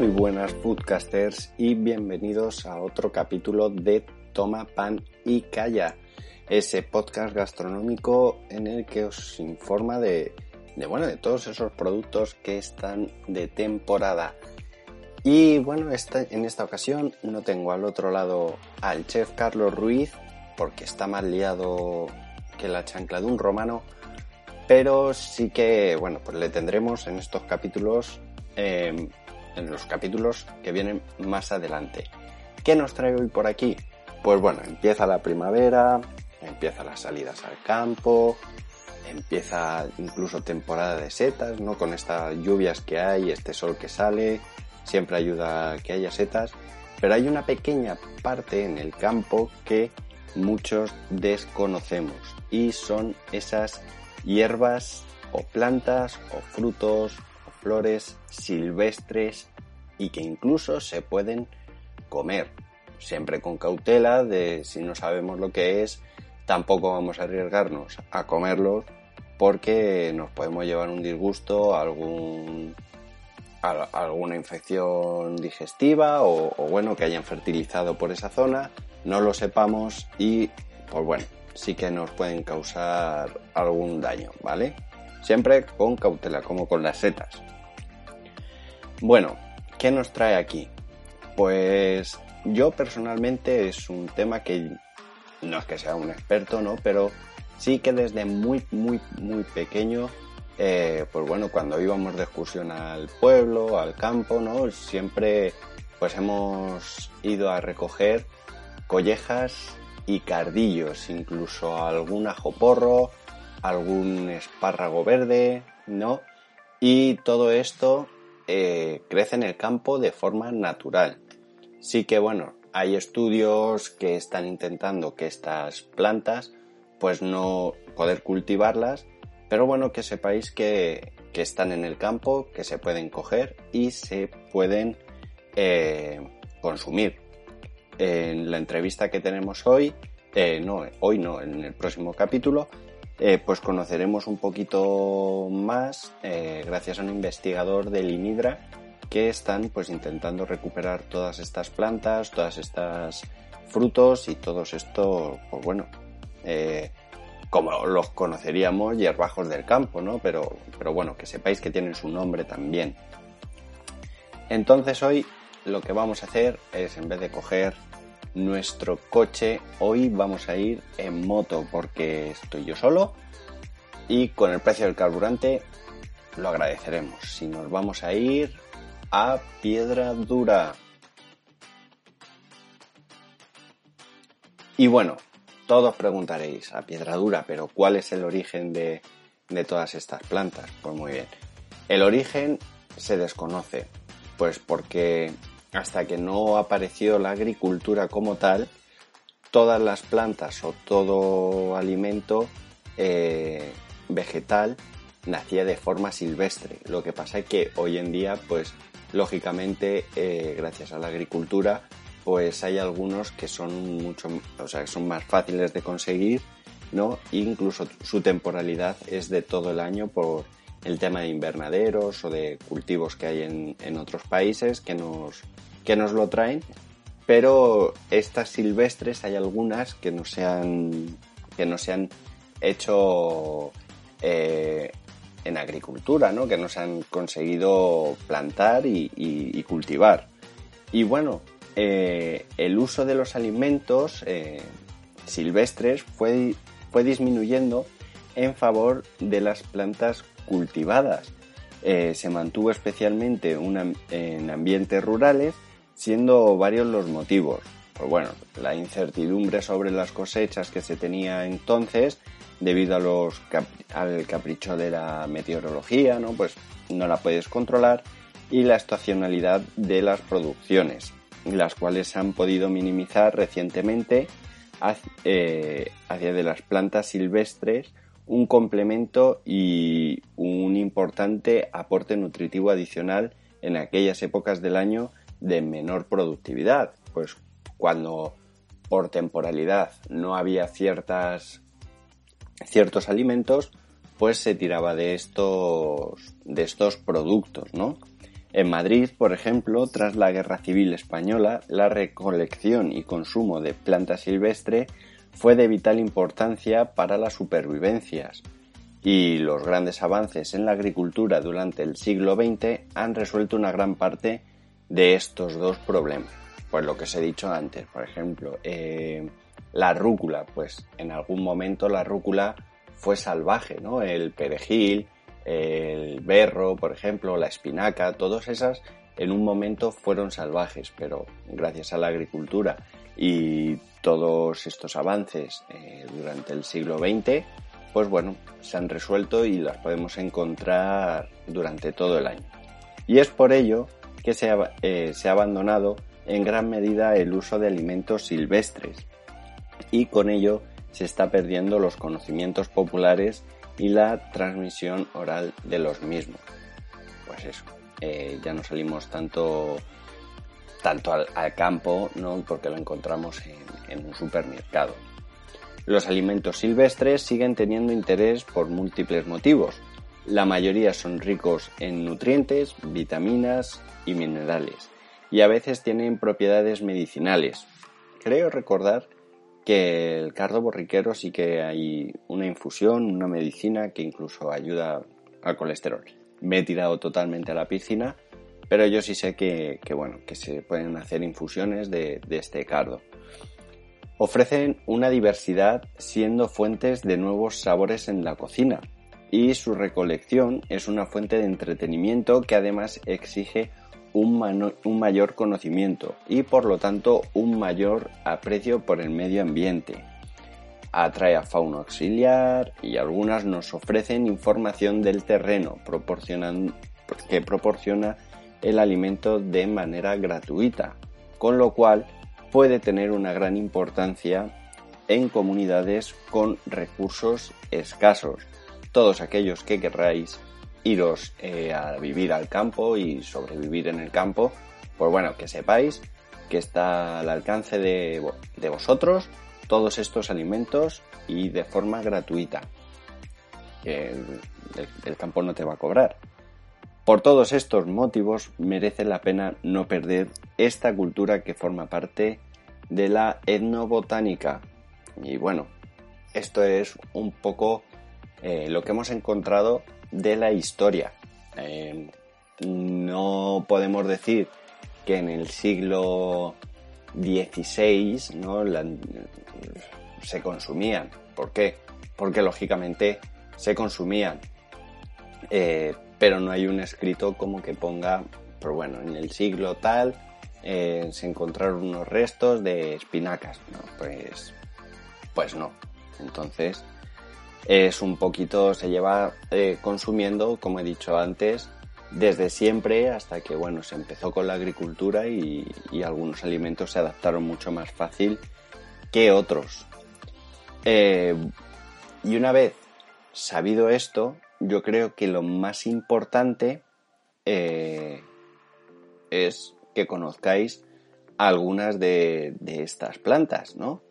Muy buenas foodcasters y bienvenidos a otro capítulo de Toma Pan y Calla, ese podcast gastronómico en el que os informa de, bueno, de todos esos productos que están de temporada. Y bueno, en esta ocasión no tengo al otro lado al chef Carlos Ruiz, porque está más liado que la chancla de un romano, pero sí que, bueno, pues le tendremos en estos capítulos, em, en los capítulos que vienen más adelante. ¿Qué nos trae hoy por aquí? Pues bueno, empieza la primavera, empieza las salidas al campo, empieza incluso temporada de setas, ¿no? Con estas lluvias que hay, este sol que sale, siempre ayuda a que haya setas, pero hay una pequeña parte en el campo que muchos desconocemos y son esas hierbas o plantas o frutos flores silvestres y que incluso se pueden comer. Siempre con cautela de si no sabemos lo que es, tampoco vamos a arriesgarnos a comerlos porque nos podemos llevar un disgusto, algún alguna infección digestiva o, o, bueno que hayan fertilizado por esa zona, no lo sepamos y pues bueno, sí que nos pueden causar algún daño, ¿vale? Siempre con cautela, como con las setas. Bueno, ¿qué nos trae aquí? Pues yo personalmente es un tema que no es que sea un experto, ¿no? Pero sí que desde muy, muy, muy pequeño, eh, pues bueno, cuando íbamos de excursión al pueblo, al campo, ¿no? Siempre pues hemos ido a recoger collejas y cardillos, incluso algún ajoporro, algún espárrago verde, ¿no? Y todo esto eh, crece en el campo de forma natural. Sí que bueno, hay estudios que están intentando que estas plantas pues no poder cultivarlas, pero bueno, que sepáis que, están en el campo, que se pueden coger y se pueden eh, consumir en la entrevista que tenemos hoy, eh, no, hoy no, en el próximo capítulo, eh, pues conoceremos un poquito más eh, gracias a un investigador del INIDRA que están pues intentando recuperar todas estas plantas, todas estas frutos y todos estos, pues bueno, como los conoceríamos, hierbajos del campo, ¿no? Pero, pero bueno, que sepáis que tienen su nombre también. Entonces hoy lo que vamos a hacer es, en vez de coger nuestro coche. Hoy vamos a ir en moto porque estoy yo solo y con el precio del carburante lo agradeceremos. Si nos vamos a ir a Piedra Dura. Y bueno, todos preguntaréis a Piedra Dura, pero ¿cuál es el origen de, de todas estas plantas? Pues muy bien. El origen se desconoce, pues porque hasta que no apareció la agricultura como tal, todas las plantas o todo alimento eh, vegetal nacía de forma silvestre. Lo que pasa es que hoy en día, pues lógicamente, eh, gracias a la agricultura, pues hay algunos que son mucho, o sea, son más fáciles de conseguir, ¿no? Incluso su temporalidad es de todo el año por el tema de invernaderos o de cultivos que hay en, en otros países que nos, que nos lo traen, pero estas silvestres hay algunas que no se han, que no se han hecho eh, en agricultura, ¿no? que no se han conseguido plantar y, cultivar. Y bueno, eh, el uso de los alimentos eh, silvestres fue, fue disminuyendo en favor de las plantas cultivadas. se mantuvo especialmente en ambientes rurales siendo varios los motivos. Pues bueno, la incertidumbre sobre las cosechas que se tenía entonces debido a los al capricho de la meteorología, ¿no? Pues no la puedes controlar y la estacionalidad de las producciones, las cuales han podido minimizar recientemente hacia, eh, hacia de las plantas silvestres un complemento y un importante aporte nutritivo adicional en aquellas épocas del año de menor productividad, pues cuando por temporalidad no había ciertas ciertos alimentos, pues se tiraba de estos de estos productos, ¿no? En Madrid, por ejemplo, tras la Guerra Civil Española, la recolección y consumo de planta silvestre fue de vital importancia para las supervivencias, y los grandes avances en la agricultura durante el siglo XX han resuelto una gran parte de estos dos problemas. Pues lo que os he dicho antes, por ejemplo, eh, la rúcula, pues en algún momento la rúcula fue salvaje, ¿no? El perejil, el berro, por ejemplo, la espinaca, todas esas en un momento fueron salvajes, pero gracias a la agricultura y todos estos avances eh, durante el siglo XX, pues bueno, se han resuelto y las podemos encontrar durante todo el año. Y es por ello que se ha, eh, se ha abandonado en gran medida el uso de alimentos silvestres y con ello se está perdiendo los conocimientos populares y la transmisión oral de los mismos. Pues eso, eh, ya no salimos tanto, tanto al, campo, ¿no? porque lo encontramos en un supermercado. Los alimentos silvestres siguen teniendo interés por múltiples motivos. La mayoría son ricos en nutrientes, vitaminas y minerales, y a veces tienen propiedades medicinales. Creo recordar que el cardo borriquero sí que hay una infusión, una medicina que incluso ayuda al colesterol. Me he tirado totalmente a la piscina, pero yo sí sé que, bueno, que se pueden hacer infusiones de, este cardo. Ofrecen una diversidad siendo fuentes de nuevos sabores en la cocina y su recolección es una fuente de entretenimiento que además exige un, un, mayor conocimiento y por lo tanto un mayor aprecio por el medio ambiente. Atrae a fauna auxiliar y algunas nos ofrecen información del terreno que proporciona el alimento de manera gratuita, con lo cual puede tener una gran importancia en comunidades con recursos escasos. Todos aquellos que querráis iros eh, a vivir al campo y sobrevivir en el campo, pues bueno, que sepáis que está al alcance de, vosotros todos estos alimentos y de forma gratuita. El campo no te va a cobrar. Por todos estos motivos merece la pena no perder esta cultura que forma parte de la etnobotánica. Y bueno, esto es un poco eh, lo que hemos encontrado de la historia. Eh, no podemos decir que en el siglo XVI ¿no? se consumían. ¿Por qué? Porque lógicamente se consumían. Eh, pero no hay un escrito como que ponga, pero bueno, en el siglo tal eh, se encontraron unos restos de espinacas. Pues, pues no. Entonces, es un poquito, se lleva eh, consumiendo, como he dicho antes, desde siempre hasta que, bueno, se empezó con la agricultura y, algunos alimentos se adaptaron mucho más fácil que otros. Eh, y una vez sabido esto, yo creo que lo más importante eh, es que conozcáis algunas de, estas plantas, ¿no?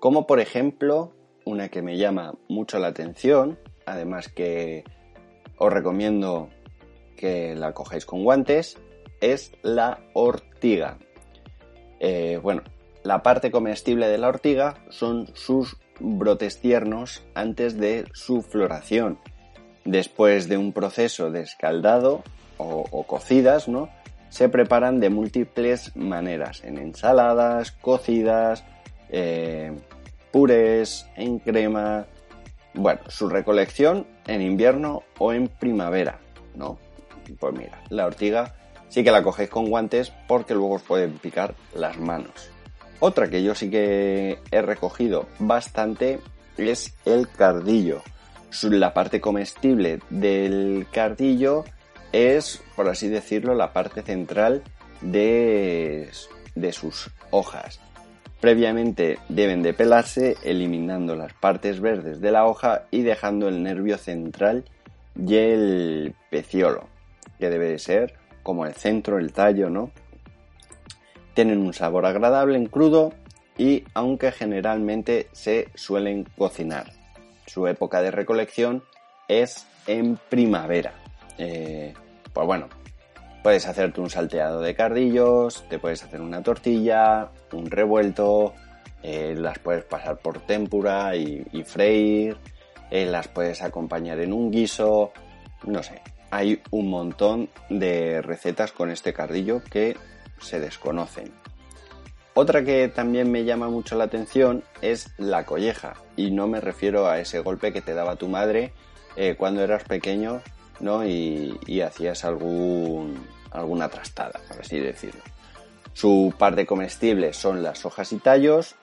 Como por ejemplo, una que me llama mucho la atención, además que os recomiendo que la cojáis con guantes, es la ortiga. Eh, bueno, la parte comestible de la ortiga son sus brotes tiernos antes de su floración Después de un proceso de escaldado o, cocidas, ¿no? Se preparan de múltiples maneras, en ensaladas, cocidas, eh, purés, en crema. Bueno, su recolección en invierno o en primavera, ¿no? Pues mira, la ortiga sí que la cogéis con guantes porque luego os pueden picar las manos. Otra que yo sí que he recogido bastante es el cardillo la parte comestible del cardillo es, por así decirlo, la parte central de, de sus hojas. Previamente deben de pelarse eliminando las partes verdes de la hoja y dejando el nervio central y el peciolo, que debe de ser como el centro, el tallo, ¿no? Tienen un sabor agradable en crudo y aunque generalmente se suelen cocinar su época de recolección es en primavera. Eh, pues bueno, Puedes hacerte un salteado de cardillos, te puedes hacer una tortilla, un revuelto, eh, las puedes pasar por tempura y, freír, eh, las puedes acompañar en un guiso, no sé, hay un montón de recetas con este cardillo que se desconocen. Otra que también me llama mucho la atención es la colleja, y no me refiero a ese golpe que te daba tu madre eh, cuando eras pequeño ¿no? y, hacías algún, alguna trastada, por así decirlo. Su parte comestible son las hojas y tallos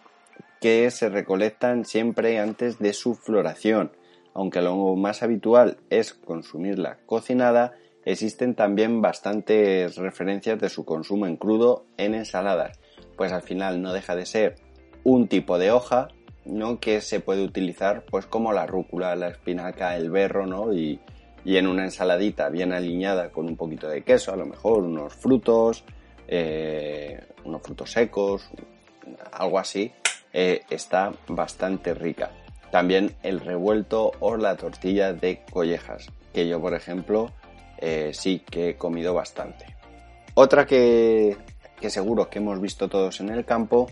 que se recolectan siempre antes de su floración. Aunque lo más habitual es consumirla cocinada, existen también bastantes referencias de su consumo en crudo en ensaladas, pues al final no deja de ser un tipo de hoja ¿no? que se puede utilizar pues como la rúcula, la espinaca, el berro, ¿no? Y, y en una ensaladita bien alineada con un poquito de queso, a lo mejor unos frutos, eh, unos frutos secos, algo así, eh, está bastante rica. También el revuelto o la tortilla de collejas, que yo por ejemplo eh, sí que he comido bastante. Otra que, seguro que hemos visto todos en el campo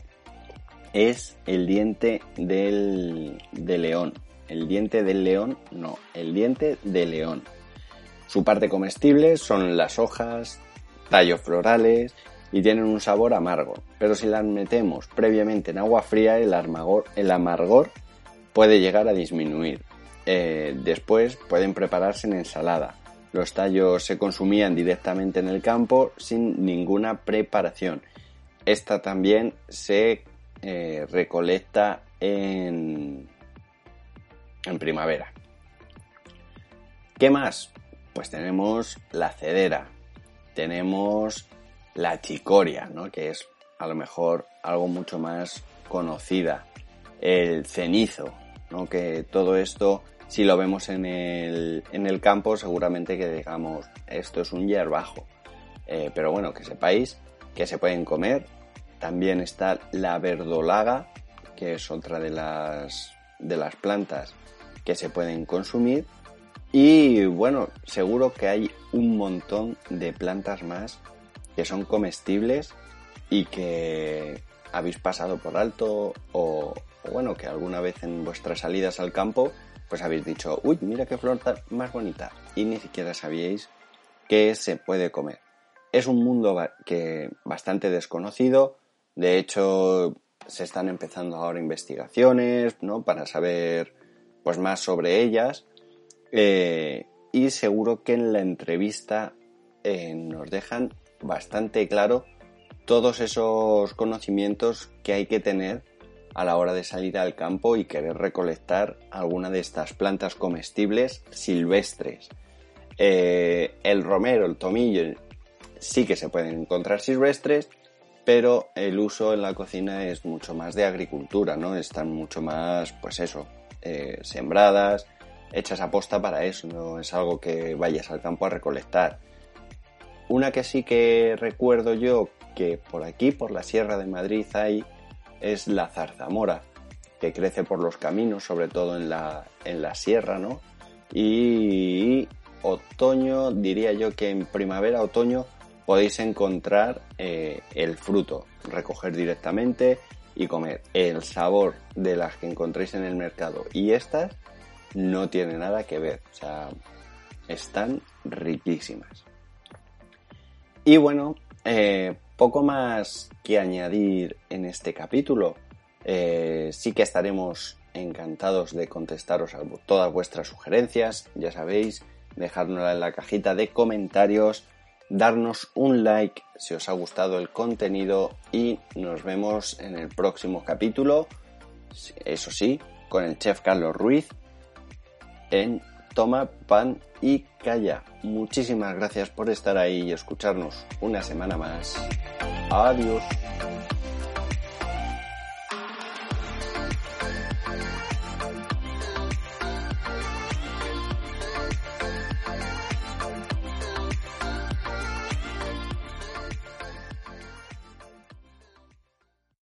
es el diente del, de león. El diente del león, no, el diente de león. Su parte comestible son las hojas, tallos florales y tienen un sabor amargo, pero si las metemos previamente en agua fría el amargor, el amargor puede llegar a disminuir. Eh, después pueden prepararse en ensalada. Los tallos se consumían directamente en el campo sin ninguna preparación. Esta también se eh, recolecta en, en primavera. ¿Qué más? Pues tenemos la cedera, tenemos la chicoria, ¿no? que es a lo mejor algo mucho más conocida, el cenizo, ¿no? que todo esto, si lo vemos en el, en el campo, seguramente que digamos, esto es un hierbajo. Eh, pero bueno, que sepáis que se pueden comer. También está la verdolaga, que es otra de las, de las plantas que se pueden consumir. Y bueno, seguro que hay un montón de plantas más que son comestibles y que habéis pasado por alto o, bueno, que alguna vez en vuestras salidas al campo pues habéis dicho, uy, mira qué flor más bonita y ni siquiera sabíais que se puede comer. Es un mundo que bastante desconocido, de hecho se están empezando ahora investigaciones, ¿no? Para saber pues más sobre ellas eh, y seguro que en la entrevista eh, nos dejan bastante claro todos esos conocimientos que hay que tener a la hora de salir al campo y querer recolectar alguna de estas plantas comestibles silvestres. Eh, el romero, el tomillo, sí que se pueden encontrar silvestres, pero el uso en la cocina es mucho más de agricultura, ¿no? Están mucho más, pues eso, sembradas, hechas a posta para eso, no es algo que vayas al campo a recolectar. Una que sí que recuerdo yo que por aquí, por la Sierra de Madrid, hay es la zarzamora, que crece por los caminos, sobre todo en la, en la sierra, ¿no? Y otoño, diría yo que en primavera, otoño, podéis encontrar eh, el fruto, recoger directamente y comer. El sabor de las que encontréis en el mercado y estas no tiene nada que ver. O sea, están riquísimas. Y bueno, eh, poco más que añadir en este capítulo. Eh, sí que estaremos encantados de contestaros a todas vuestras sugerencias. Ya sabéis, dejárnosla en la cajita de comentarios, darnos un like si os ha gustado el contenido y nos vemos en el próximo capítulo. Eso sí, con el chef Carlos Ruiz en Toma Pan y Calla. Muchísimas gracias por estar ahí y escucharnos una semana más. Adiós.